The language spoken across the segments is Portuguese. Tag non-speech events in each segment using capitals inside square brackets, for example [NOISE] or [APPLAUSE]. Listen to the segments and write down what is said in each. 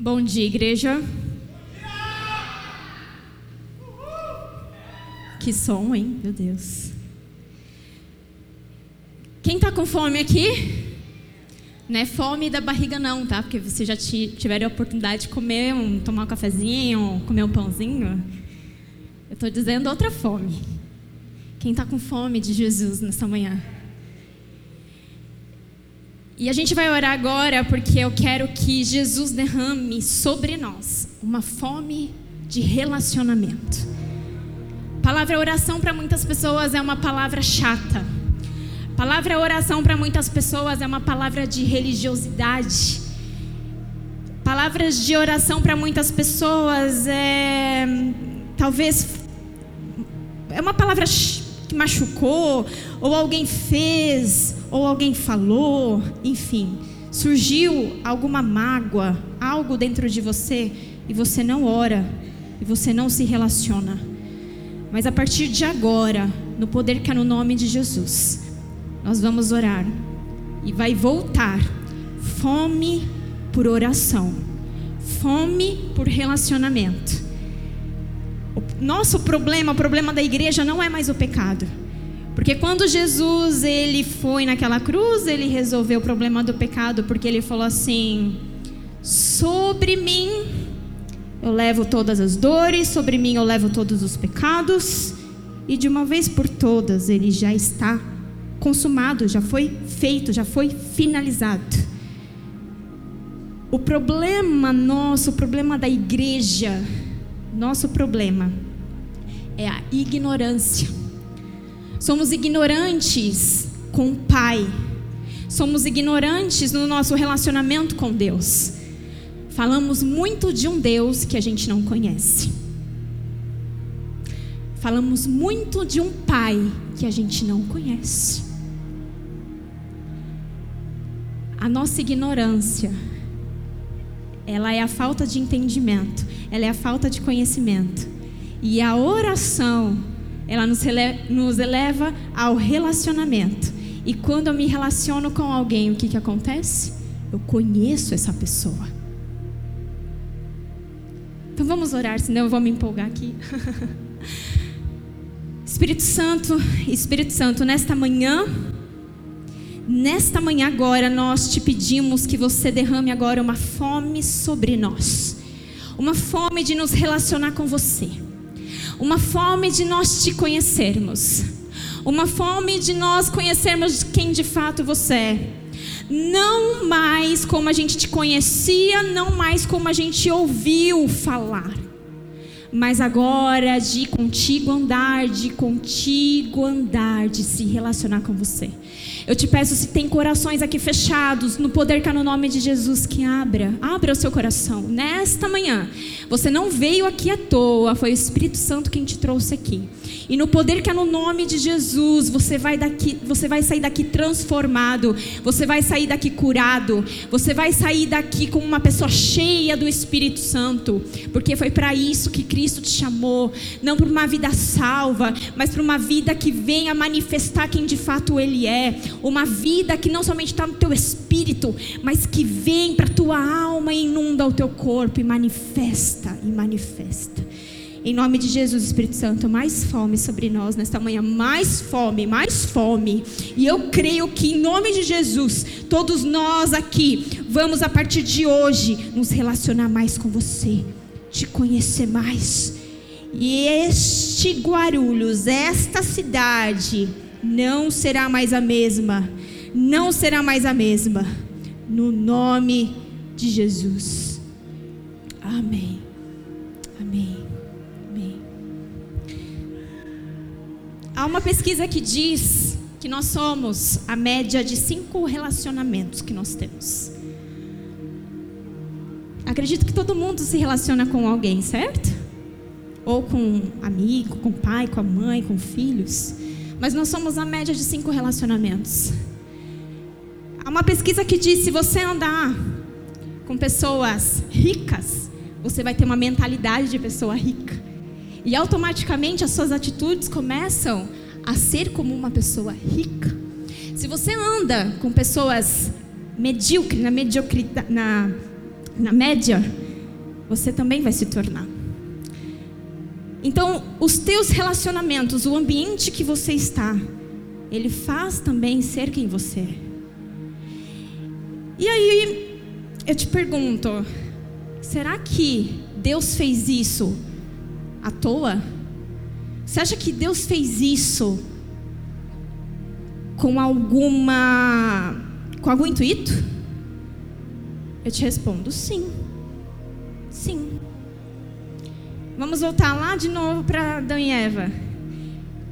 Bom dia, igreja. Que som, hein? Meu Deus. Quem tá com fome aqui? Não é fome da barriga não, tá? Porque você já tiveram a oportunidade de comer, um, tomar um cafezinho, comer um pãozinho. Eu estou dizendo outra fome. Quem está com fome de Jesus nessa manhã? E a gente vai orar agora porque eu quero que Jesus derrame sobre nós uma fome de relacionamento. Palavra oração para muitas pessoas é uma palavra chata. Palavra oração para muitas pessoas é uma palavra de religiosidade. Palavras de oração para muitas pessoas é talvez é uma palavra que machucou, ou alguém fez, ou alguém falou, enfim, surgiu alguma mágoa, algo dentro de você e você não ora, e você não se relaciona. Mas a partir de agora, no poder que é no nome de Jesus, nós vamos orar e vai voltar fome por oração, fome por relacionamento nosso problema, o problema da igreja não é mais o pecado. Porque quando Jesus ele foi naquela cruz, ele resolveu o problema do pecado, porque ele falou assim: "Sobre mim eu levo todas as dores, sobre mim eu levo todos os pecados", e de uma vez por todas ele já está consumado, já foi feito, já foi finalizado. O problema nosso, o problema da igreja, nosso problema é a ignorância. Somos ignorantes com o Pai. Somos ignorantes no nosso relacionamento com Deus. Falamos muito de um Deus que a gente não conhece. Falamos muito de um Pai que a gente não conhece. A nossa ignorância, ela é a falta de entendimento, ela é a falta de conhecimento. E a oração, ela nos, nos eleva ao relacionamento. E quando eu me relaciono com alguém, o que, que acontece? Eu conheço essa pessoa. Então vamos orar, senão eu vou me empolgar aqui. [LAUGHS] Espírito Santo, Espírito Santo, nesta manhã, nesta manhã agora, nós te pedimos que você derrame agora uma fome sobre nós, uma fome de nos relacionar com você uma fome de nós te conhecermos, uma fome de nós conhecermos quem de fato você é. Não mais como a gente te conhecia, não mais como a gente ouviu falar, mas agora de contigo andar, de contigo andar, de se relacionar com você. Eu te peço, se tem corações aqui fechados, no poder que há no nome de Jesus, que abra, abra o seu coração. Nesta manhã, você não veio aqui à toa, foi o Espírito Santo quem te trouxe aqui. E no poder que há no nome de Jesus, você vai daqui, você vai sair daqui transformado, você vai sair daqui curado, você vai sair daqui como uma pessoa cheia do Espírito Santo, porque foi para isso que Cristo te chamou, não para uma vida salva, mas para uma vida que venha manifestar quem de fato ele é, uma vida que não somente está no teu espírito, mas que vem para a tua alma e inunda o teu corpo e manifesta, e manifesta. Em nome de Jesus, Espírito Santo, mais fome sobre nós nesta manhã, mais fome, mais fome. E eu creio que em nome de Jesus, todos nós aqui vamos a partir de hoje nos relacionar mais com você, te conhecer mais. E este Guarulhos, esta cidade, não será mais a mesma. Não será mais a mesma. No nome de Jesus. Amém. Amém. Amém. Há uma pesquisa que diz que nós somos a média de cinco relacionamentos que nós temos. Acredito que todo mundo se relaciona com alguém, certo? Ou com um amigo, com o pai, com a mãe, com filhos. Mas nós somos a média de cinco relacionamentos. Há uma pesquisa que diz: se você andar com pessoas ricas, você vai ter uma mentalidade de pessoa rica. E automaticamente as suas atitudes começam a ser como uma pessoa rica. Se você anda com pessoas medíocres, na, na, na média, você também vai se tornar. Então, os teus relacionamentos, o ambiente que você está, ele faz também ser quem você é. E aí, eu te pergunto, será que Deus fez isso à toa? Você acha que Deus fez isso com alguma com algum intuito? Eu te respondo sim. Sim. Vamos voltar lá de novo para Adão e Eva.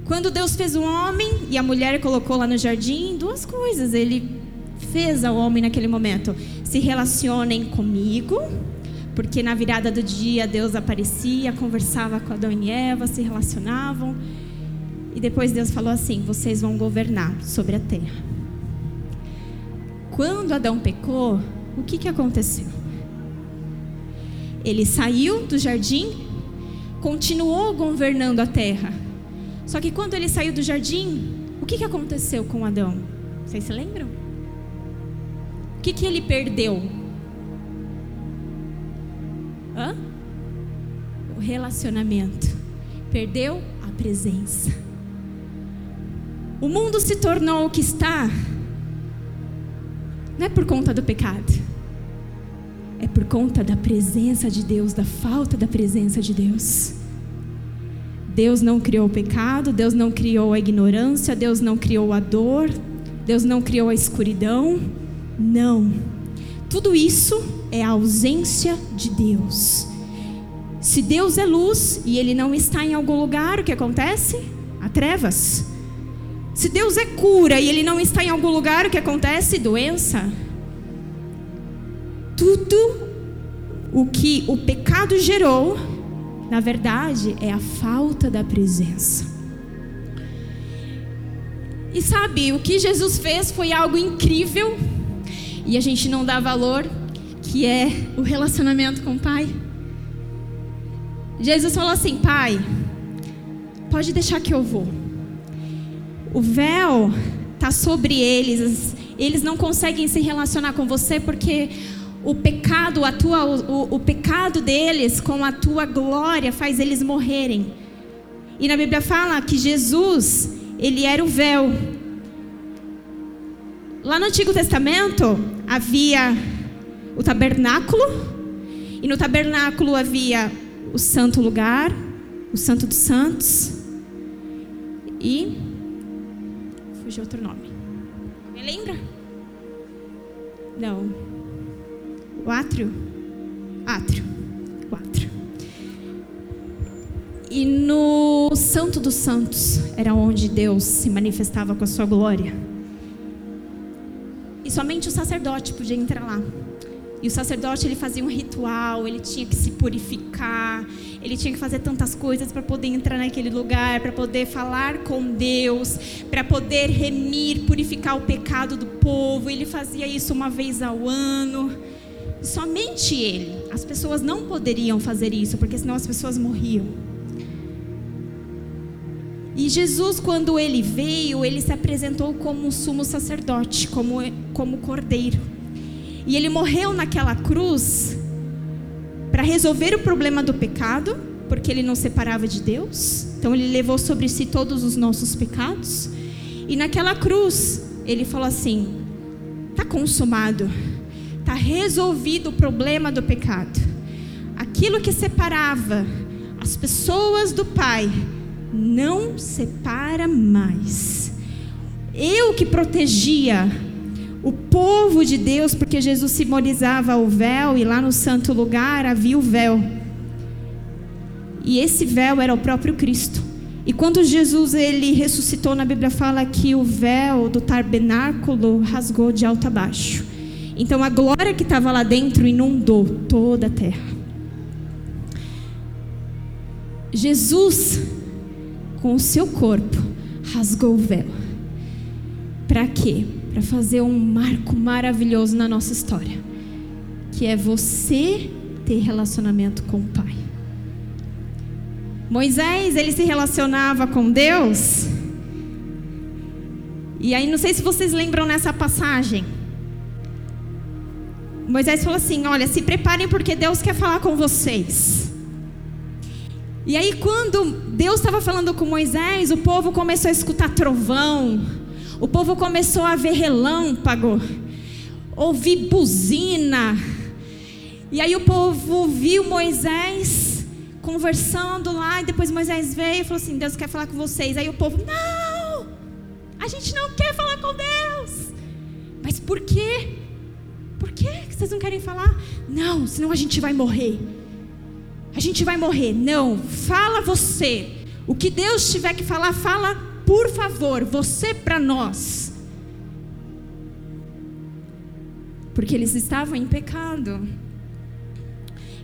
Quando Deus fez o homem e a mulher colocou lá no jardim, duas coisas ele fez ao homem naquele momento: se relacionem comigo, porque na virada do dia Deus aparecia, conversava com Adão e Eva, se relacionavam. E depois Deus falou assim: vocês vão governar sobre a terra. Quando Adão pecou, o que, que aconteceu? Ele saiu do jardim, continuou governando a terra. Só que quando ele saiu do jardim, o que, que aconteceu com Adão? Vocês se lembram? O que, que ele perdeu? Hã? O relacionamento. Perdeu a presença. O mundo se tornou o que está, não é por conta do pecado, é por conta da presença de Deus, da falta da presença de Deus. Deus não criou o pecado, Deus não criou a ignorância, Deus não criou a dor, Deus não criou a escuridão. Não. Tudo isso é a ausência de Deus. Se Deus é luz e ele não está em algum lugar, o que acontece? Há trevas. Se Deus é cura e ele não está em algum lugar, o que acontece? Doença. Tudo o que o pecado gerou, na verdade, é a falta da presença. E sabe, o que Jesus fez foi algo incrível e a gente não dá valor, que é o relacionamento com o Pai. Jesus falou assim: Pai, pode deixar que eu vou o véu está sobre eles, eles não conseguem se relacionar com você porque o pecado, a tua, o, o pecado deles com a tua glória faz eles morrerem. E na Bíblia fala que Jesus, ele era o véu. Lá no Antigo Testamento havia o tabernáculo, e no tabernáculo havia o santo lugar, o santo dos santos, e fugiu outro nome. Me lembra? Não. O átrio? Átrio. O átrio. E no Santo dos Santos era onde Deus se manifestava com a sua glória. E somente o sacerdote podia entrar lá. E o sacerdote ele fazia um ritual, ele tinha que se purificar, ele tinha que fazer tantas coisas para poder entrar naquele lugar, para poder falar com Deus, para poder remir, purificar o pecado do povo. Ele fazia isso uma vez ao ano. Somente ele. As pessoas não poderiam fazer isso, porque senão as pessoas morriam. E Jesus, quando ele veio, ele se apresentou como um sumo sacerdote, como, como cordeiro. E ele morreu naquela cruz para resolver o problema do pecado, porque ele não separava de Deus. Então ele levou sobre si todos os nossos pecados. E naquela cruz, ele falou assim: está consumado, resolvido o problema do pecado. Aquilo que separava as pessoas do Pai não separa mais. Eu que protegia o povo de Deus, porque Jesus simbolizava o véu e lá no santo lugar havia o véu. E esse véu era o próprio Cristo. E quando Jesus ele ressuscitou na Bíblia fala que o véu do tabernáculo rasgou de alto a baixo. Então a glória que estava lá dentro inundou toda a terra. Jesus com o seu corpo rasgou o véu. Para quê? para fazer um marco maravilhoso na nossa história, que é você ter relacionamento com o Pai. Moisés, ele se relacionava com Deus. E aí, não sei se vocês lembram nessa passagem. Moisés falou assim: Olha, se preparem porque Deus quer falar com vocês. E aí, quando Deus estava falando com Moisés, o povo começou a escutar trovão, o povo começou a ver relâmpago, ouvir buzina. E aí o povo viu Moisés conversando lá, e depois Moisés veio e falou assim: Deus quer falar com vocês. Aí o povo, não, a gente não quer falar com Deus. Mas por quê? Por quê que vocês não querem falar? Não, senão a gente vai morrer. A gente vai morrer. Não, fala você. O que Deus tiver que falar, fala, por favor, você para nós. Porque eles estavam em pecado.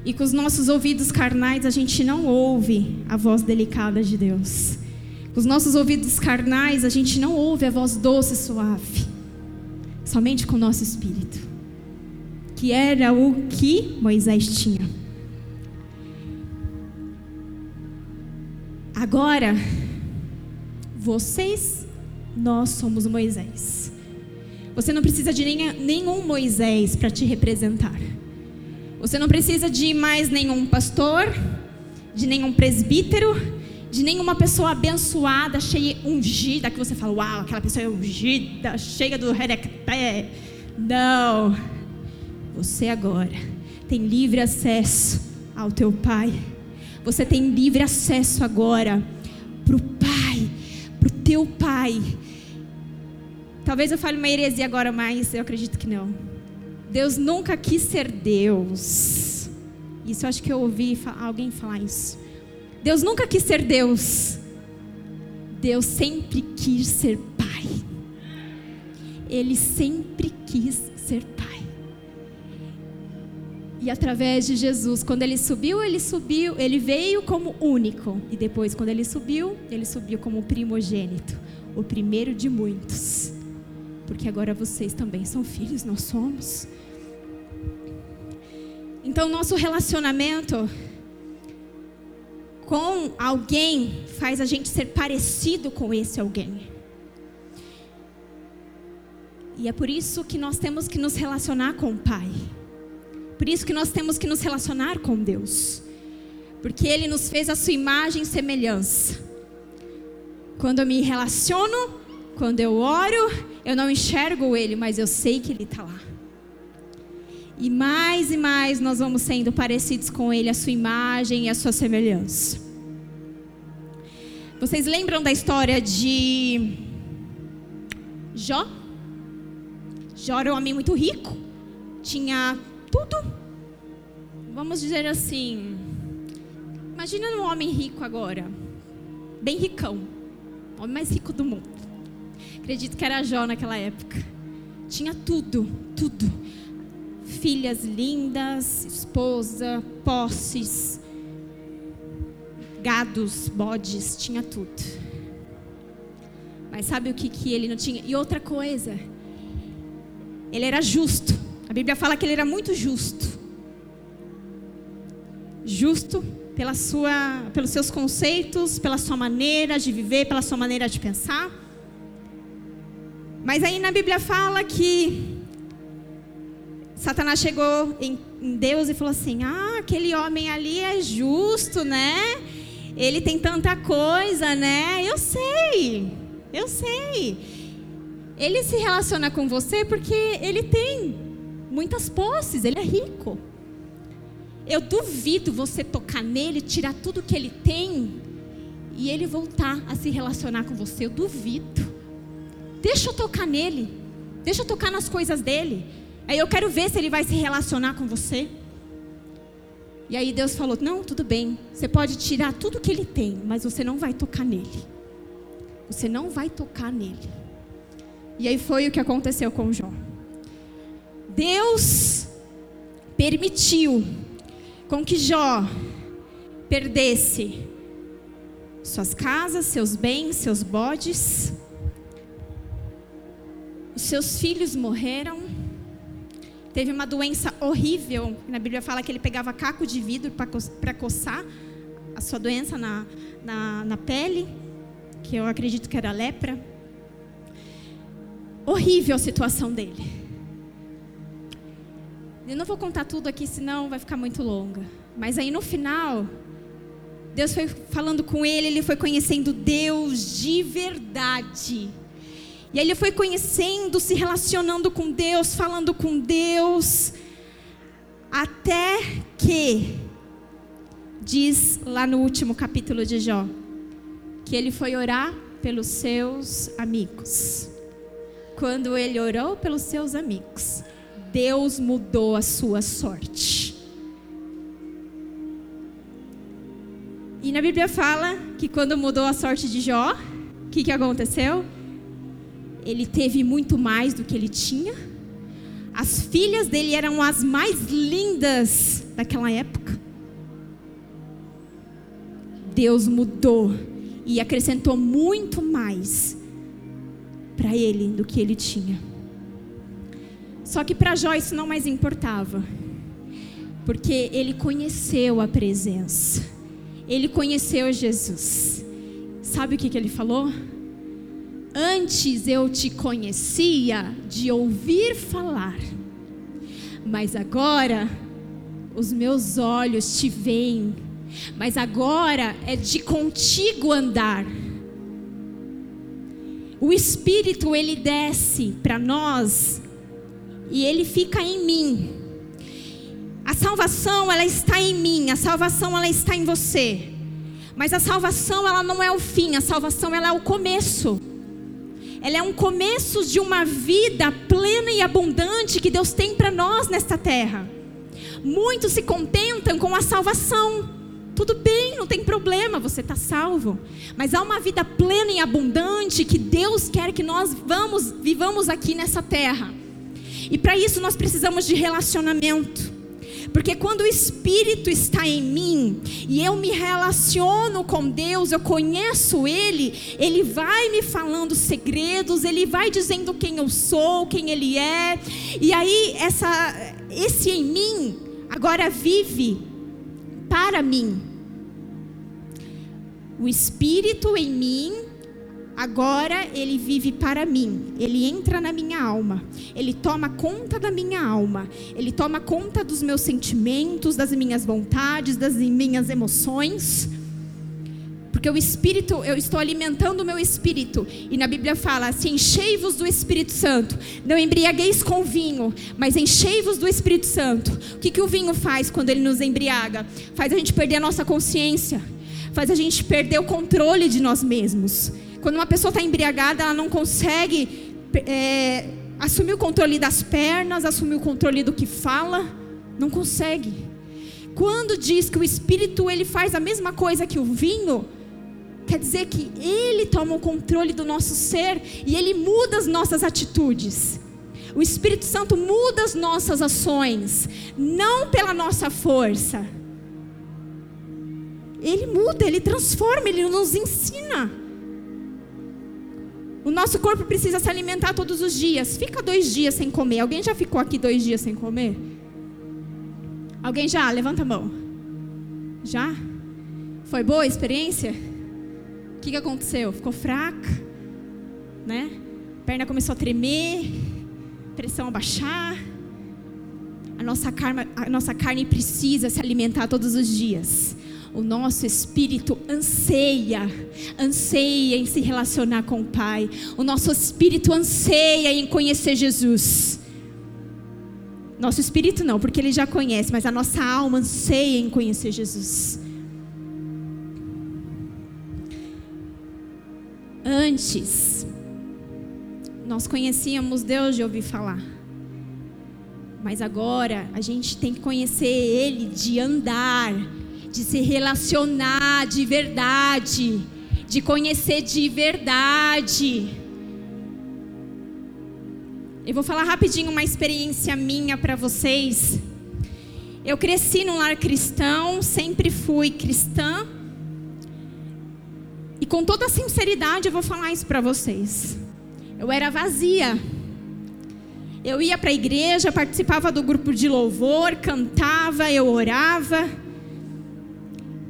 E com os nossos ouvidos carnais a gente não ouve a voz delicada de Deus. Com os nossos ouvidos carnais a gente não ouve a voz doce e suave. Somente com o nosso espírito. Que era o que Moisés tinha. Agora, vocês, nós somos Moisés. Você não precisa de nenhum Moisés para te representar. Você não precisa de mais nenhum pastor, de nenhum presbítero, de nenhuma pessoa abençoada, cheia, ungida, que você fala, uau, aquela pessoa é ungida, cheia do rerecté. Não. Você agora tem livre acesso ao teu Pai. Você tem livre acesso agora para o Pai, para o teu Pai. Talvez eu fale uma heresia agora, mas eu acredito que não. Deus nunca quis ser Deus. Isso eu acho que eu ouvi alguém falar isso. Deus nunca quis ser Deus. Deus sempre quis ser Pai. Ele sempre quis ser Pai. E através de Jesus, quando ele subiu, ele subiu, ele veio como único. E depois, quando ele subiu, ele subiu como primogênito, o primeiro de muitos. Porque agora vocês também são filhos, nós somos. Então, nosso relacionamento com alguém faz a gente ser parecido com esse alguém. E é por isso que nós temos que nos relacionar com o Pai. Por isso que nós temos que nos relacionar com Deus. Porque Ele nos fez a sua imagem e semelhança. Quando eu me relaciono, quando eu oro, eu não enxergo Ele, mas eu sei que Ele está lá. E mais e mais nós vamos sendo parecidos com Ele, a sua imagem e a sua semelhança. Vocês lembram da história de Jó? Jó era um homem muito rico, tinha tudo. Vamos dizer assim. Imagina um homem rico agora, bem ricão, o homem mais rico do mundo. Acredito que era Jó naquela época. Tinha tudo, tudo filhas lindas, esposa, posses, gados, bodes, tinha tudo. Mas sabe o que, que ele não tinha? E outra coisa, ele era justo. A Bíblia fala que ele era muito justo. Justo pela sua, pelos seus conceitos, pela sua maneira de viver, pela sua maneira de pensar. Mas aí na Bíblia fala que Satanás chegou em, em Deus e falou assim: Ah, aquele homem ali é justo, né? Ele tem tanta coisa, né? Eu sei, eu sei. Ele se relaciona com você porque ele tem muitas posses, ele é rico. Eu duvido você tocar nele, tirar tudo que ele tem e ele voltar a se relacionar com você. Eu duvido. Deixa eu tocar nele. Deixa eu tocar nas coisas dele. Aí eu quero ver se ele vai se relacionar com você. E aí Deus falou: Não, tudo bem. Você pode tirar tudo que ele tem, mas você não vai tocar nele. Você não vai tocar nele. E aí foi o que aconteceu com Jó. Deus permitiu com que Jó perdesse suas casas, seus bens, seus bodes. Os seus filhos morreram Teve uma doença horrível. Na Bíblia fala que ele pegava caco de vidro para coçar a sua doença na, na, na pele, que eu acredito que era lepra. Horrível a situação dele. Eu não vou contar tudo aqui, senão vai ficar muito longa. Mas aí no final, Deus foi falando com ele, ele foi conhecendo Deus de verdade. E aí ele foi conhecendo, se relacionando com Deus, falando com Deus, até que, diz lá no último capítulo de Jó, que ele foi orar pelos seus amigos. Quando ele orou pelos seus amigos, Deus mudou a sua sorte. E na Bíblia fala que quando mudou a sorte de Jó, o que, que aconteceu? Ele teve muito mais do que ele tinha. As filhas dele eram as mais lindas daquela época. Deus mudou e acrescentou muito mais para ele do que ele tinha. Só que para Jó isso não mais importava, porque ele conheceu a presença, ele conheceu Jesus. Sabe o que, que ele falou? Antes eu te conhecia de ouvir falar, mas agora os meus olhos te veem, mas agora é de contigo andar. O Espírito ele desce para nós e ele fica em mim. A salvação ela está em mim, a salvação ela está em você. Mas a salvação ela não é o fim, a salvação ela é o começo. Ela é um começo de uma vida plena e abundante que Deus tem para nós nesta terra. Muitos se contentam com a salvação. Tudo bem, não tem problema, você está salvo. Mas há uma vida plena e abundante que Deus quer que nós vamos, vivamos aqui nessa terra. E para isso nós precisamos de relacionamento. Porque quando o Espírito está em mim e eu me relaciono com Deus, eu conheço Ele, Ele vai me falando segredos, Ele vai dizendo quem eu sou, quem Ele é. E aí essa, esse em mim agora vive para mim. O Espírito em mim, agora ele vive para mim. Ele entra na minha alma. Ele toma conta da minha alma. Ele toma conta dos meus sentimentos, das minhas vontades, das minhas emoções. Porque o Espírito, eu estou alimentando o meu espírito. E na Bíblia fala assim: enchei-vos do Espírito Santo. Não embriagueis com vinho, mas enchei-vos do Espírito Santo. O que, que o vinho faz quando ele nos embriaga? Faz a gente perder a nossa consciência. Faz a gente perder o controle de nós mesmos. Quando uma pessoa está embriagada, ela não consegue é, assumir o controle das pernas, assumir o controle do que fala. Não consegue. Quando diz que o Espírito ele faz a mesma coisa que o vinho, Quer dizer que Ele toma o controle do nosso ser e Ele muda as nossas atitudes. O Espírito Santo muda as nossas ações, não pela nossa força. Ele muda, ele transforma, ele nos ensina. O nosso corpo precisa se alimentar todos os dias. Fica dois dias sem comer. Alguém já ficou aqui dois dias sem comer? Alguém já? Levanta a mão. Já? Foi boa a experiência? que, que aconteceu? Ficou fraca, né? Perna começou a tremer, pressão a baixar. A nossa, a nossa carne precisa se alimentar todos os dias. O nosso espírito anseia, anseia em se relacionar com o Pai. O nosso espírito anseia em conhecer Jesus. Nosso espírito não, porque ele já conhece, mas a nossa alma anseia em conhecer Jesus. Antes, nós conhecíamos Deus de ouvir falar. Mas agora a gente tem que conhecer Ele de andar, de se relacionar de verdade, de conhecer de verdade. Eu vou falar rapidinho uma experiência minha para vocês. Eu cresci num lar cristão, sempre fui cristã e com toda sinceridade eu vou falar isso para vocês. Eu era vazia. Eu ia para a igreja, participava do grupo de louvor, cantava, eu orava.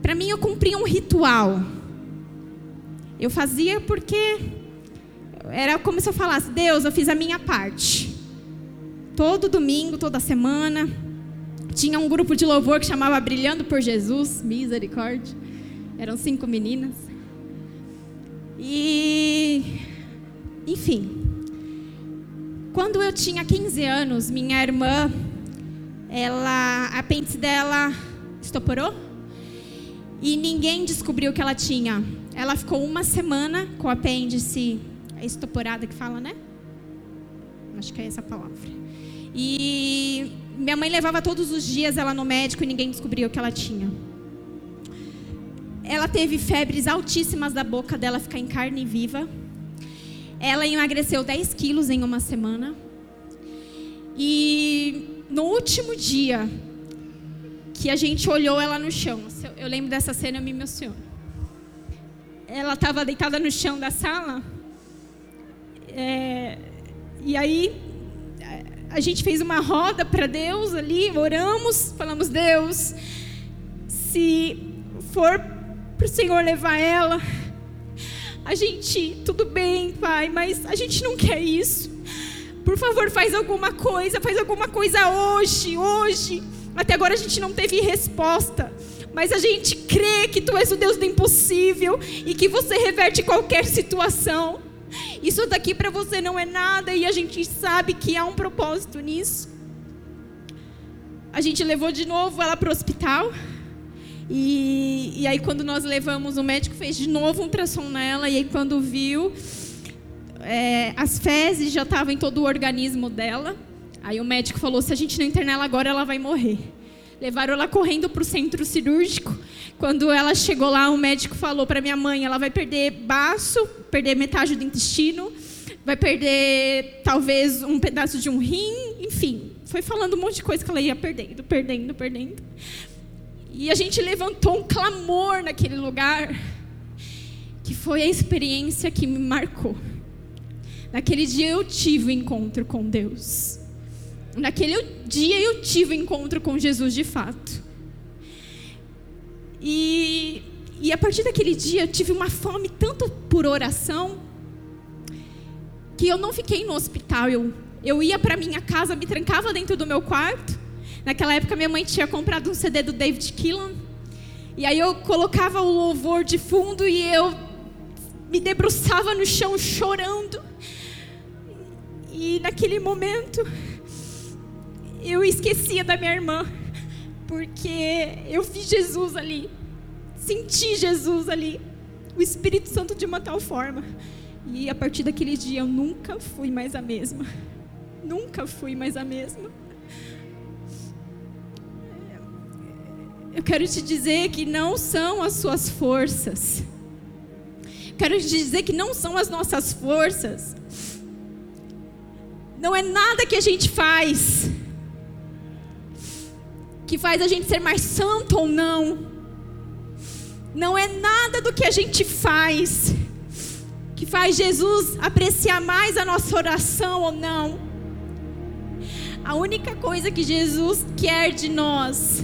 Para mim eu cumpria um ritual. Eu fazia porque era como se eu falasse: Deus, eu fiz a minha parte. todo domingo, toda semana. Tinha um grupo de louvor que chamava Brilhando por Jesus, misericórdia. Eram cinco meninas. E, enfim, quando eu tinha 15 anos, minha irmã, ela, a apêndice dela estoporou e ninguém descobriu que ela tinha. Ela ficou uma semana com o apêndice estoporada que fala, né? Acho que é essa a palavra. E minha mãe levava todos os dias ela no médico e ninguém descobriu o que ela tinha. Ela teve febres altíssimas da boca dela ficar em carne viva. Ela emagreceu 10 quilos em uma semana. E no último dia que a gente olhou ela no chão, eu lembro dessa cena, eu me emociono. Ela estava deitada no chão da sala. É, e aí a gente fez uma roda para Deus ali, oramos, falamos, Deus, se for para o Senhor levar ela, a gente, tudo bem, Pai, mas a gente não quer isso. Por favor, faz alguma coisa, faz alguma coisa hoje, hoje. Até agora a gente não teve resposta. Mas a gente crê que tu és o Deus do impossível e que você reverte qualquer situação. Isso daqui para você não é nada e a gente sabe que há um propósito nisso. A gente levou de novo ela para o hospital. E, e aí, quando nós levamos, o médico fez de novo um ultrassom nela. E aí, quando viu, é, as fezes já estavam em todo o organismo dela. Aí o médico falou: se a gente não internar ela agora, ela vai morrer. Levaram ela correndo para o centro cirúrgico. Quando ela chegou lá, o médico falou para minha mãe: ela vai perder baço, perder metade do intestino, vai perder talvez um pedaço de um rim, enfim. Foi falando um monte de coisa que ela ia perdendo, perdendo, perdendo. E a gente levantou um clamor naquele lugar, que foi a experiência que me marcou. Naquele dia eu tive o um encontro com Deus. Naquele dia eu tive encontro com Jesus de fato. E, e a partir daquele dia eu tive uma fome tanto por oração que eu não fiquei no hospital. Eu, eu ia para minha casa, me trancava dentro do meu quarto. Naquela época minha mãe tinha comprado um CD do David Keelan. E aí eu colocava o louvor de fundo e eu me debruçava no chão chorando. E naquele momento eu esquecia da minha irmã, porque eu vi Jesus ali, senti Jesus ali, o Espírito Santo de uma tal forma. E a partir daquele dia eu nunca fui mais a mesma. Nunca fui mais a mesma. Eu quero te dizer que não são as suas forças. Quero te dizer que não são as nossas forças. Não é nada que a gente faz que faz a gente ser mais santo ou não. Não é nada do que a gente faz que faz Jesus apreciar mais a nossa oração ou não. A única coisa que Jesus quer de nós,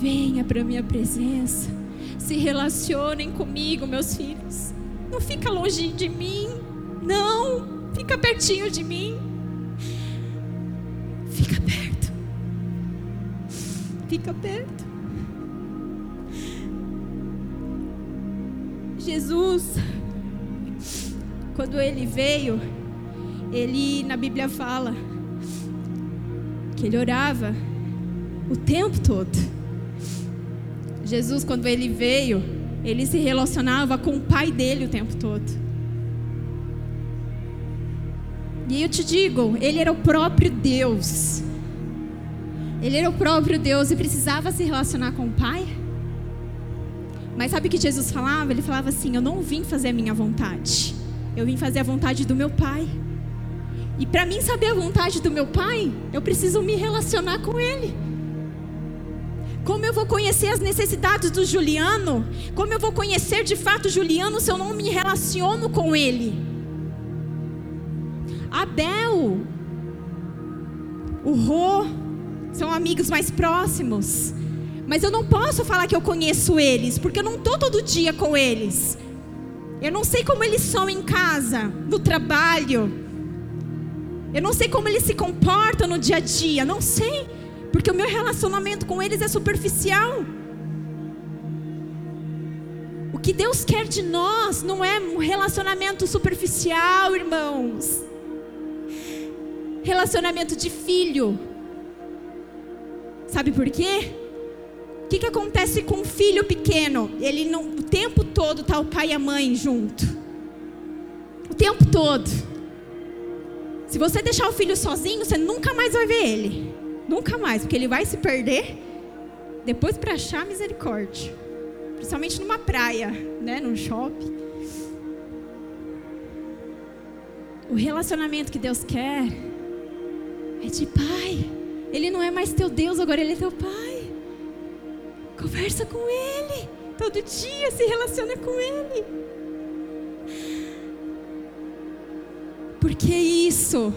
venha para minha presença, se relacionem comigo, meus filhos. Não fica longe de mim, não, fica pertinho de mim. Fica perto fica perto. Jesus, quando ele veio, ele na Bíblia fala que ele orava o tempo todo. Jesus, quando ele veio, ele se relacionava com o pai dele o tempo todo. E eu te digo, ele era o próprio Deus. Ele era o próprio Deus e precisava se relacionar com o Pai. Mas sabe o que Jesus falava? Ele falava assim: Eu não vim fazer a minha vontade, eu vim fazer a vontade do meu Pai. E para mim saber a vontade do meu Pai, eu preciso me relacionar com Ele. Como eu vou conhecer as necessidades do Juliano? Como eu vou conhecer de fato Juliano se eu não me relaciono com ele? Abel, o Rô, são amigos mais próximos. Mas eu não posso falar que eu conheço eles, porque eu não estou todo dia com eles. Eu não sei como eles são em casa, no trabalho. Eu não sei como eles se comportam no dia a dia, não sei, porque o meu relacionamento com eles é superficial. O que Deus quer de nós não é um relacionamento superficial, irmãos. Relacionamento de filho. Sabe por quê? O que, que acontece com um filho pequeno? Ele não, o tempo todo tá o pai e a mãe junto. O tempo todo. Se você deixar o filho sozinho, você nunca mais vai ver ele. Nunca mais, porque ele vai se perder. Depois para achar misericórdia. Principalmente numa praia, né, num shopping. O relacionamento que Deus quer é de pai. Ele não é mais teu Deus, agora ele é teu pai. Conversa com ele. Todo dia se relaciona com ele. Porque isso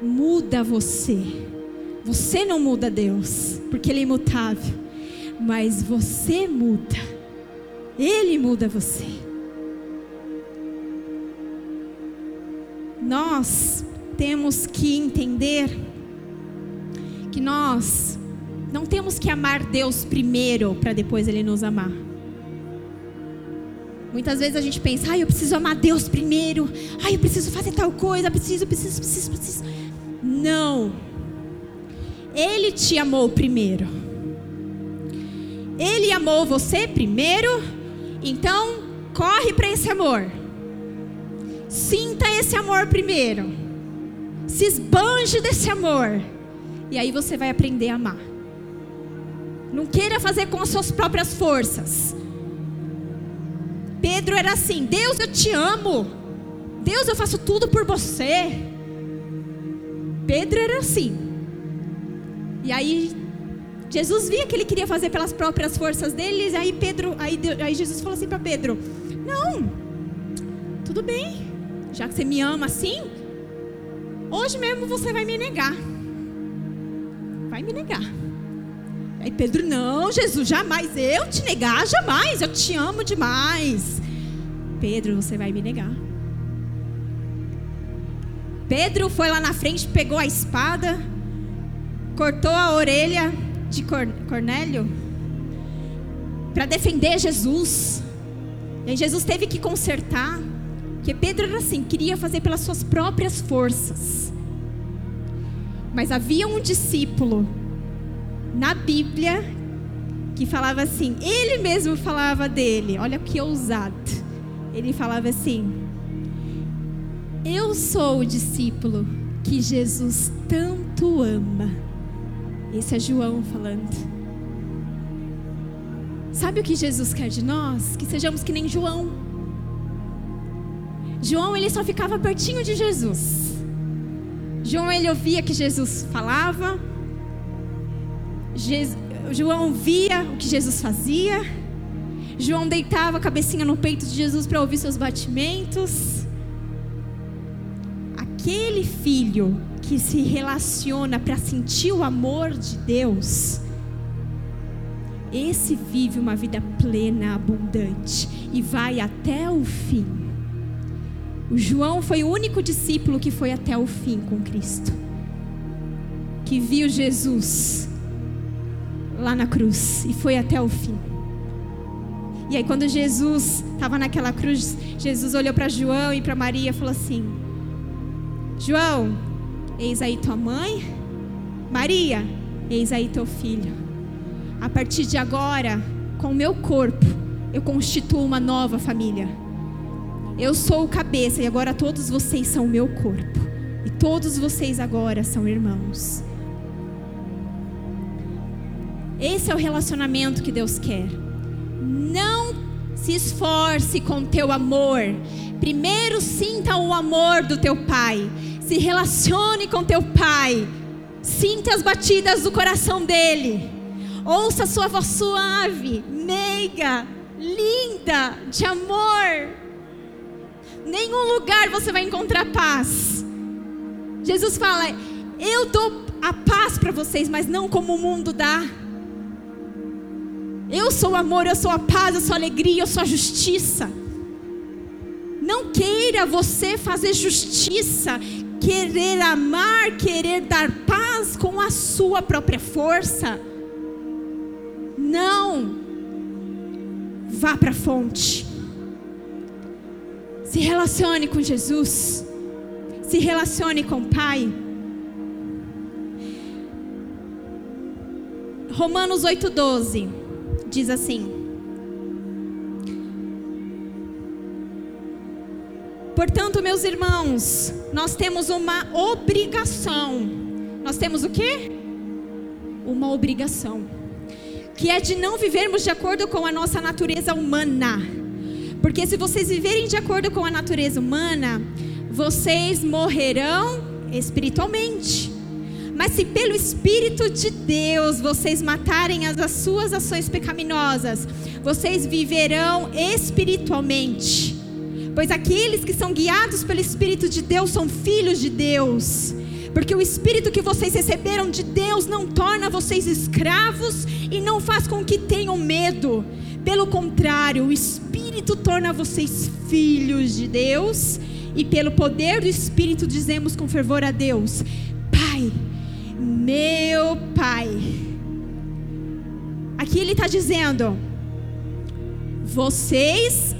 muda você. Você não muda Deus, porque Ele é imutável. Mas você muda. Ele muda você. Nós temos que entender que nós não temos que amar Deus primeiro para depois Ele nos amar. Muitas vezes a gente pensa, ah, eu preciso amar Deus primeiro, ah, eu preciso fazer tal coisa, preciso, preciso, preciso, preciso. Não. Ele te amou primeiro. Ele amou você primeiro, então corre para esse amor. Sinta esse amor primeiro. Se esbanje desse amor. E aí você vai aprender a amar. Não queira fazer com as suas próprias forças. Pedro era assim: Deus, eu te amo. Deus, eu faço tudo por você. Pedro era assim. E aí Jesus via que ele queria fazer pelas próprias forças dele, e aí Pedro, aí, aí Jesus falou assim para Pedro: "Não. Tudo bem. Já que você me ama assim, hoje mesmo você vai me negar. Vai me negar." Aí Pedro, não, Jesus, jamais eu te negar, jamais, eu te amo demais. Pedro, você vai me negar. Pedro foi lá na frente, pegou a espada, cortou a orelha de Cornélio para defender Jesus. E aí Jesus teve que consertar, porque Pedro era assim, queria fazer pelas suas próprias forças. Mas havia um discípulo na Bíblia que falava assim, ele mesmo falava dele, olha que ousado. Ele falava assim: Eu sou o discípulo que Jesus tanto ama. Esse é João falando. Sabe o que Jesus quer de nós? Que sejamos que nem João. João ele só ficava pertinho de Jesus. João ele ouvia que Jesus falava, João via o que Jesus fazia. João deitava a cabecinha no peito de Jesus para ouvir seus batimentos. Aquele filho que se relaciona para sentir o amor de Deus, esse vive uma vida plena, abundante e vai até o fim. O João foi o único discípulo que foi até o fim com Cristo, que viu Jesus lá na cruz e foi até o fim. E aí, quando Jesus estava naquela cruz, Jesus olhou para João e para Maria e falou assim: João, eis aí tua mãe. Maria, eis aí teu filho. A partir de agora, com o meu corpo, eu constituo uma nova família. Eu sou o cabeça e agora todos vocês são o meu corpo. E todos vocês agora são irmãos. Esse é o relacionamento que Deus quer. Não se esforce com teu amor. Primeiro sinta o amor do teu pai. Se relacione com teu pai. Sinta as batidas do coração dele. Ouça a sua voz suave, meiga, linda, de amor. Nenhum lugar você vai encontrar paz. Jesus fala: Eu dou a paz para vocês, mas não como o mundo dá. Eu sou o amor, eu sou a paz, eu sou a alegria, eu sou a justiça. Não queira você fazer justiça, querer amar, querer dar paz com a sua própria força. Não. Vá para a fonte. Se relacione com Jesus. Se relacione com o Pai. Romanos 8,12 diz assim: Portanto, meus irmãos, nós temos uma obrigação. Nós temos o quê? Uma obrigação. Que é de não vivermos de acordo com a nossa natureza humana. Porque se vocês viverem de acordo com a natureza humana, vocês morrerão espiritualmente. Mas se pelo Espírito de Deus vocês matarem as, as suas ações pecaminosas, vocês viverão espiritualmente. Pois aqueles que são guiados pelo Espírito de Deus são filhos de Deus. Porque o Espírito que vocês receberam de Deus não torna vocês escravos e não faz com que tenham medo. Pelo contrário, o Espírito torna vocês filhos de Deus. E pelo poder do Espírito dizemos com fervor a Deus: Pai, meu Pai. Aqui ele está dizendo: vocês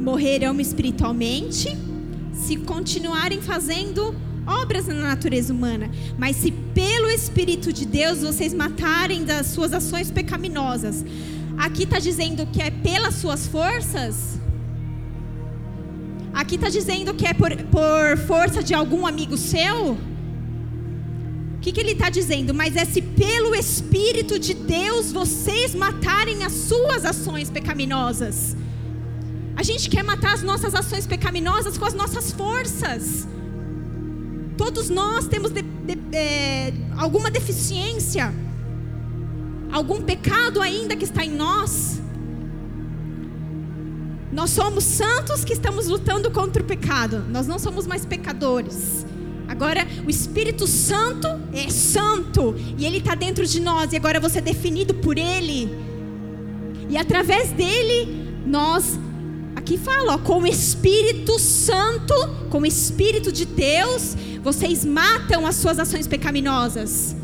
morrerão espiritualmente se continuarem fazendo obras na natureza humana, mas se pelo Espírito de Deus vocês matarem das suas ações pecaminosas. Aqui está dizendo que é pelas suas forças. Aqui está dizendo que é por, por força de algum amigo seu. O que, que ele está dizendo? Mas é se pelo Espírito de Deus vocês matarem as suas ações pecaminosas. A gente quer matar as nossas ações pecaminosas com as nossas forças. Todos nós temos de, de, é, alguma deficiência, algum pecado ainda que está em nós. Nós somos santos que estamos lutando contra o pecado. Nós não somos mais pecadores. Agora, o Espírito Santo é santo e ele está dentro de nós. E agora você é definido por ele. E através dele, nós Aqui fala, ó, com o Espírito Santo, com o Espírito de Deus, vocês matam as suas ações pecaminosas.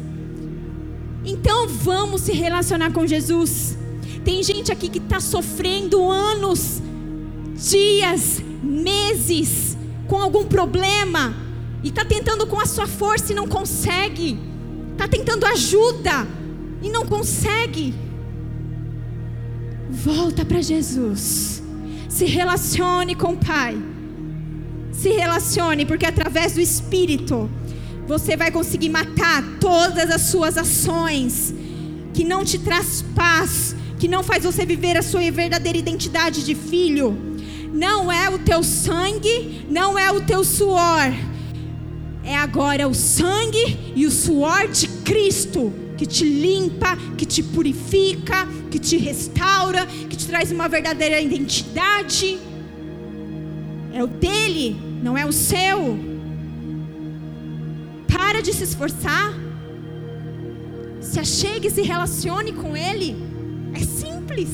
Então vamos se relacionar com Jesus. Tem gente aqui que está sofrendo anos, dias, meses, com algum problema, e está tentando com a sua força e não consegue, está tentando ajuda e não consegue. Volta para Jesus. Se relacione com o Pai. Se relacione, porque através do Espírito você vai conseguir matar todas as suas ações que não te traz paz, que não faz você viver a sua verdadeira identidade de filho. Não é o teu sangue, não é o teu suor. É agora o sangue e o suor de Cristo que te limpa, que te purifica, que te restaura, que te traz uma verdadeira identidade. É o dele, não é o seu. Para de se esforçar. Se achegue, se relacione com ele. É simples.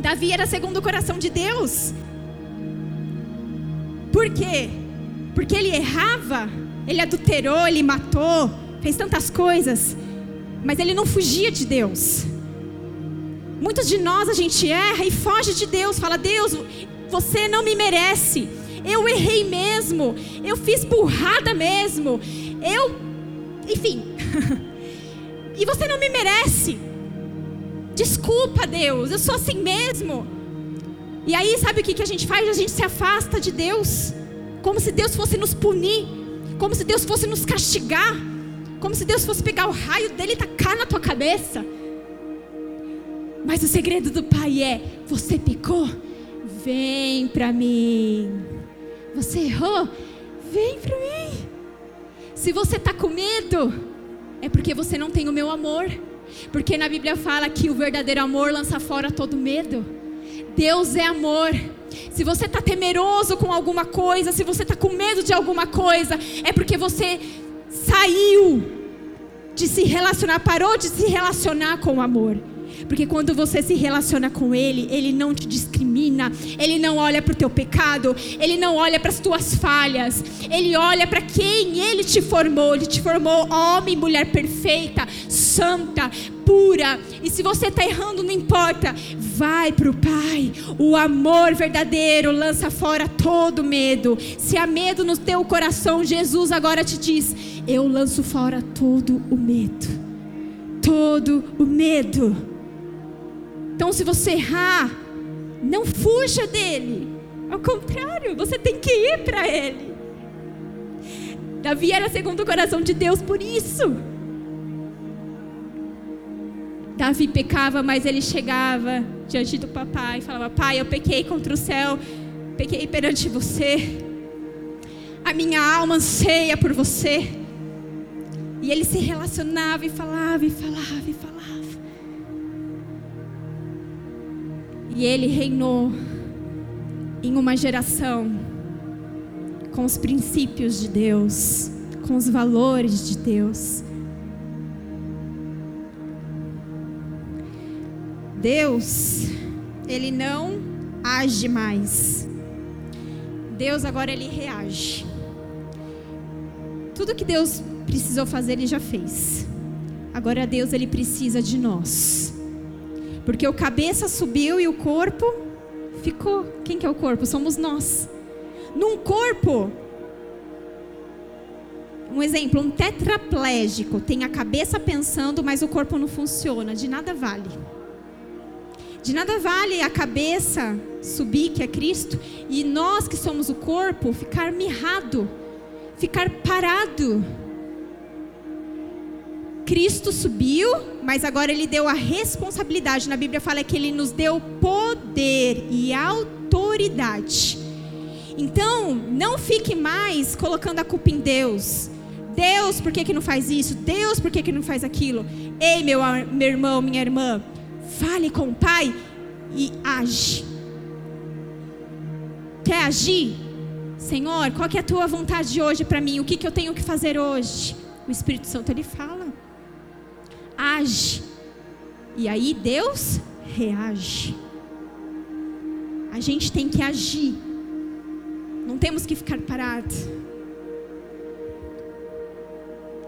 Davi era segundo o coração de Deus. Por quê? Porque ele errava, ele adulterou, ele matou, fez tantas coisas, mas ele não fugia de Deus. Muitos de nós a gente erra e foge de Deus, fala: Deus, você não me merece. Eu errei mesmo, eu fiz burrada mesmo, eu, enfim, [LAUGHS] e você não me merece. Desculpa, Deus, eu sou assim mesmo. E aí, sabe o que, a gente faz? A gente se afasta de Deus, como se Deus fosse nos punir, como se Deus fosse nos castigar. Como se Deus fosse pegar o raio dele e tacar na tua cabeça. Mas o segredo do Pai é: você pecou? Vem para mim. Você errou? Vem para mim. Se você está com medo, é porque você não tem o meu amor. Porque na Bíblia fala que o verdadeiro amor lança fora todo medo. Deus é amor. Se você está temeroso com alguma coisa, se você está com medo de alguma coisa, é porque você saiu de se relacionar, parou de se relacionar com o amor. Porque quando você se relaciona com Ele, Ele não te discrimina, Ele não olha para o teu pecado, Ele não olha para as tuas falhas, Ele olha para quem Ele te formou. Ele te formou homem e mulher perfeita, santa, pura. E se você está errando, não importa, vai para o Pai. O amor verdadeiro lança fora todo medo. Se há medo no teu coração, Jesus agora te diz: Eu lanço fora todo o medo todo o medo. Então, se você errar, não fuja dele. Ao contrário, você tem que ir para ele. Davi era segundo o coração de Deus por isso. Davi pecava, mas ele chegava diante do papai e falava: Pai, eu pequei contra o céu, pequei perante você. A minha alma anseia por você. E ele se relacionava e falava e falava e falava. E ele reinou em uma geração com os princípios de Deus, com os valores de Deus. Deus, ele não age mais. Deus agora ele reage. Tudo que Deus precisou fazer, ele já fez. Agora Deus ele precisa de nós. Porque o cabeça subiu e o corpo ficou. Quem que é o corpo? Somos nós. Num corpo, um exemplo, um tetraplégico tem a cabeça pensando, mas o corpo não funciona, de nada vale. De nada vale a cabeça subir, que é Cristo, e nós que somos o corpo ficar mirrado, ficar parado. Cristo subiu, mas agora ele deu a responsabilidade. Na Bíblia fala que ele nos deu poder e autoridade. Então, não fique mais colocando a culpa em Deus. Deus, por que, que não faz isso? Deus, por que, que não faz aquilo? Ei, meu, meu irmão, minha irmã, fale com o Pai e age. Quer agir? Senhor, qual que é a tua vontade hoje para mim? O que, que eu tenho que fazer hoje? O Espírito Santo ele fala age. E aí Deus reage. A gente tem que agir. Não temos que ficar parados.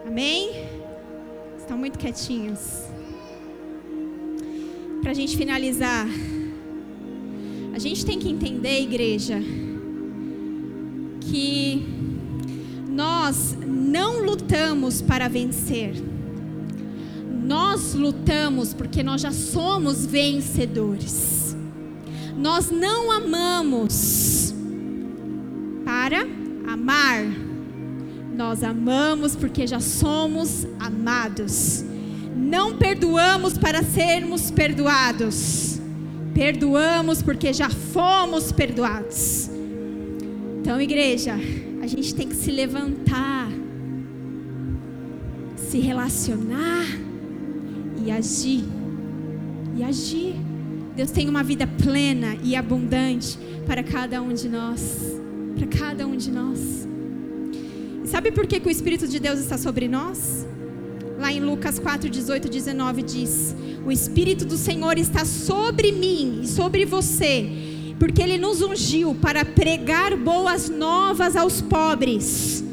Amém? Estão muito quietinhos. Para a gente finalizar, a gente tem que entender, igreja, que nós não lutamos para vencer. Nós lutamos porque nós já somos vencedores. Nós não amamos para amar. Nós amamos porque já somos amados. Não perdoamos para sermos perdoados. Perdoamos porque já fomos perdoados. Então, igreja, a gente tem que se levantar, se relacionar e agir. E agir. Deus tem uma vida plena e abundante para cada um de nós. Para cada um de nós. E sabe por que, que o Espírito de Deus está sobre nós? Lá em Lucas 4, 18 e 19 diz: O Espírito do Senhor está sobre mim e sobre você, porque Ele nos ungiu para pregar boas novas aos pobres.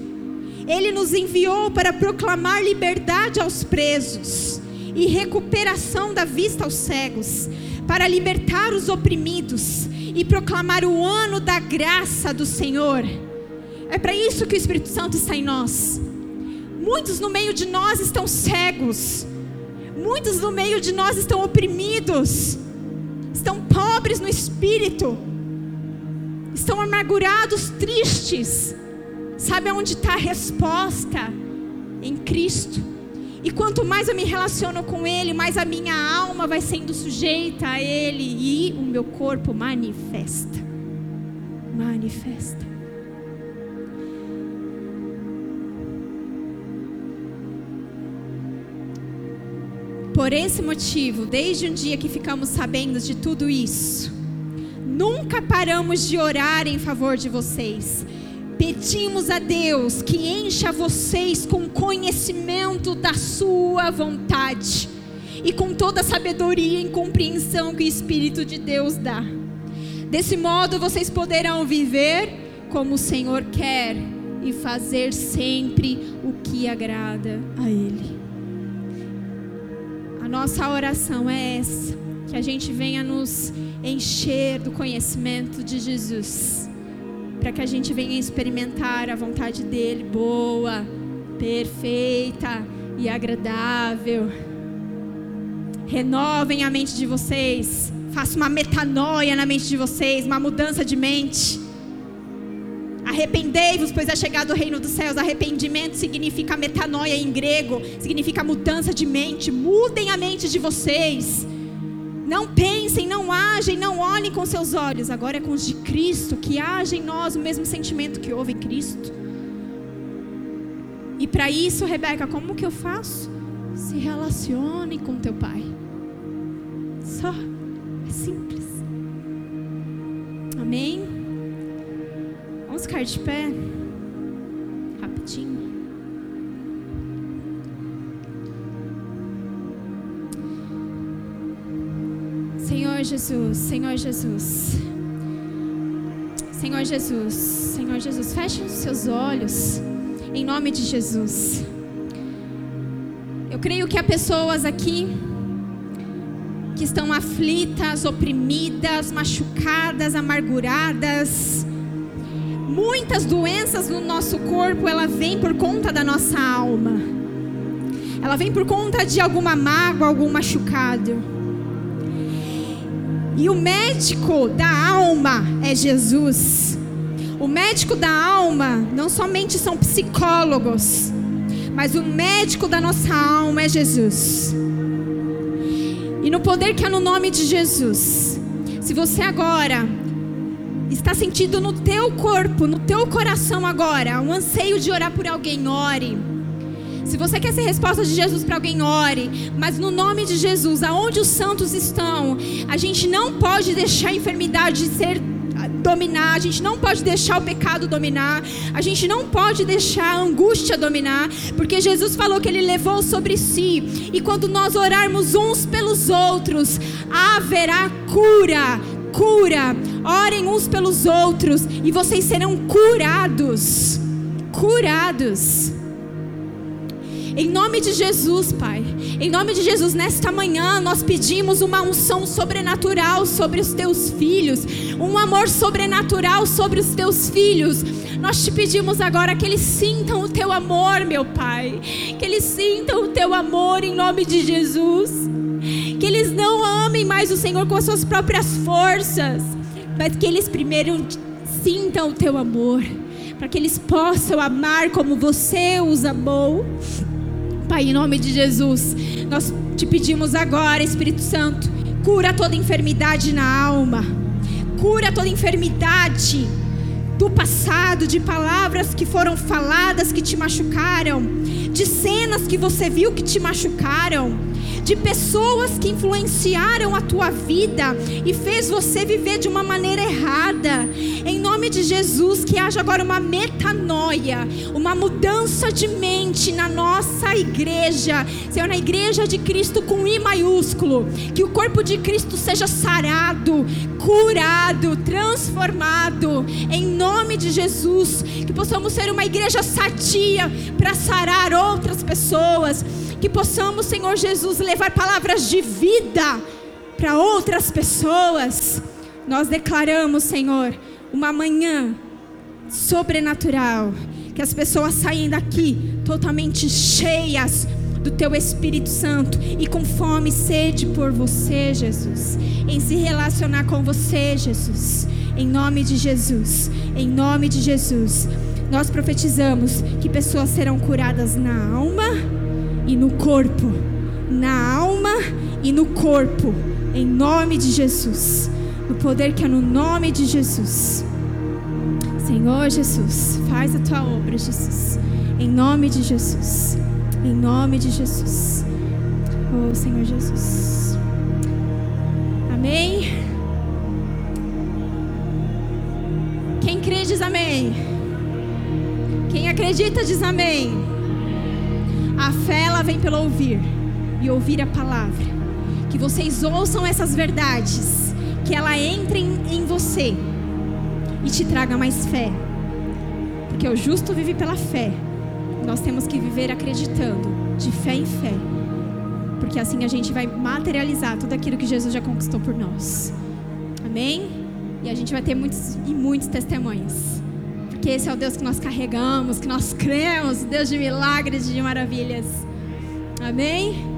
Ele nos enviou para proclamar liberdade aos presos e recuperação da vista aos cegos, para libertar os oprimidos e proclamar o ano da graça do Senhor. É para isso que o Espírito Santo está em nós. Muitos no meio de nós estão cegos, muitos no meio de nós estão oprimidos, estão pobres no espírito, estão amargurados, tristes. Sabe onde está a resposta? Em Cristo. E quanto mais eu me relaciono com Ele, mais a minha alma vai sendo sujeita a Ele e o meu corpo manifesta. Manifesta. Por esse motivo, desde um dia que ficamos sabendo de tudo isso, nunca paramos de orar em favor de vocês Pedimos a Deus que encha vocês com conhecimento da Sua vontade e com toda a sabedoria e compreensão que o Espírito de Deus dá. Desse modo vocês poderão viver como o Senhor quer e fazer sempre o que agrada a Ele. A nossa oração é essa, que a gente venha nos encher do conhecimento de Jesus, para que a gente venha experimentar a vontade dele boa, perfeita e agradável. Renovem a mente de vocês, faça uma metanoia na mente de vocês, uma mudança de mente. Arrependei-vos, pois é chegado o reino dos céus. Arrependimento significa metanoia em grego, significa mudança de mente. Mudem a mente de vocês. Não pensem, não agem, não olhem com seus olhos. Agora é com os de Cristo, que agem em nós o mesmo sentimento que houve em Cristo. E para isso, Rebeca, como que eu faço? Se relacione com teu pai. Só. É simples. Amém? Vamos ficar de pé. Rapidinho. Senhor Jesus, Senhor Jesus. Senhor Jesus, Senhor Jesus, feche os seus olhos em nome de Jesus. Eu creio que há pessoas aqui que estão aflitas, oprimidas, machucadas, amarguradas. Muitas doenças no nosso corpo, ela vem por conta da nossa alma. Ela vem por conta de alguma mágoa, algum machucado. E o médico da alma é Jesus. O médico da alma não somente são psicólogos, mas o médico da nossa alma é Jesus. E no poder que há no nome de Jesus, se você agora está sentindo no teu corpo, no teu coração agora, um anseio de orar por alguém, ore. Se você quer ser resposta de Jesus para alguém, ore. Mas no nome de Jesus, aonde os santos estão, a gente não pode deixar a enfermidade ser dominar, a gente não pode deixar o pecado dominar, a gente não pode deixar a angústia dominar, porque Jesus falou que ele levou sobre si, e quando nós orarmos uns pelos outros, haverá cura, cura. Orem uns pelos outros e vocês serão curados. Curados. Em nome de Jesus, Pai. Em nome de Jesus, nesta manhã nós pedimos uma unção sobrenatural sobre os teus filhos, um amor sobrenatural sobre os teus filhos. Nós te pedimos agora que eles sintam o teu amor, meu Pai. Que eles sintam o teu amor em nome de Jesus. Que eles não amem mais o Senhor com as suas próprias forças, mas que eles primeiro sintam o teu amor, para que eles possam amar como você os amou. Pai, em nome de Jesus, nós te pedimos agora, Espírito Santo, cura toda enfermidade na alma, cura toda enfermidade do passado, de palavras que foram faladas que te machucaram, de cenas que você viu que te machucaram de pessoas que influenciaram a tua vida e fez você viver de uma maneira errada. Em nome de Jesus, que haja agora uma metanoia, uma mudança de mente na nossa igreja, Senhor, na igreja de Cristo com I maiúsculo, que o corpo de Cristo seja sarado, curado, transformado, em nome de Jesus, que possamos ser uma igreja sadia para sarar outras pessoas que possamos, Senhor Jesus, levar palavras de vida para outras pessoas. Nós declaramos, Senhor, uma manhã sobrenatural, que as pessoas saem daqui totalmente cheias do teu Espírito Santo e com fome e sede por você, Jesus, em se relacionar com você, Jesus. Em nome de Jesus, em nome de Jesus, nós profetizamos que pessoas serão curadas na alma e no corpo, na alma e no corpo, em nome de Jesus, no poder que é no nome de Jesus. Senhor Jesus, faz a tua obra, Jesus, em nome de Jesus, em nome de Jesus. Oh, Senhor Jesus. Amém. Quem crê diz amém. Quem acredita diz amém. A fé ela vem pelo ouvir. e ouvir a palavra. Que vocês ouçam essas verdades, que ela entre em você e te traga mais fé. Porque o justo vive pela fé. Nós temos que viver acreditando, de fé em fé. Porque assim a gente vai materializar tudo aquilo que Jesus já conquistou por nós. Amém? E a gente vai ter muitos e muitos testemunhos. Porque esse é o Deus que nós carregamos, que nós cremos, Deus de milagres de maravilhas. Amém.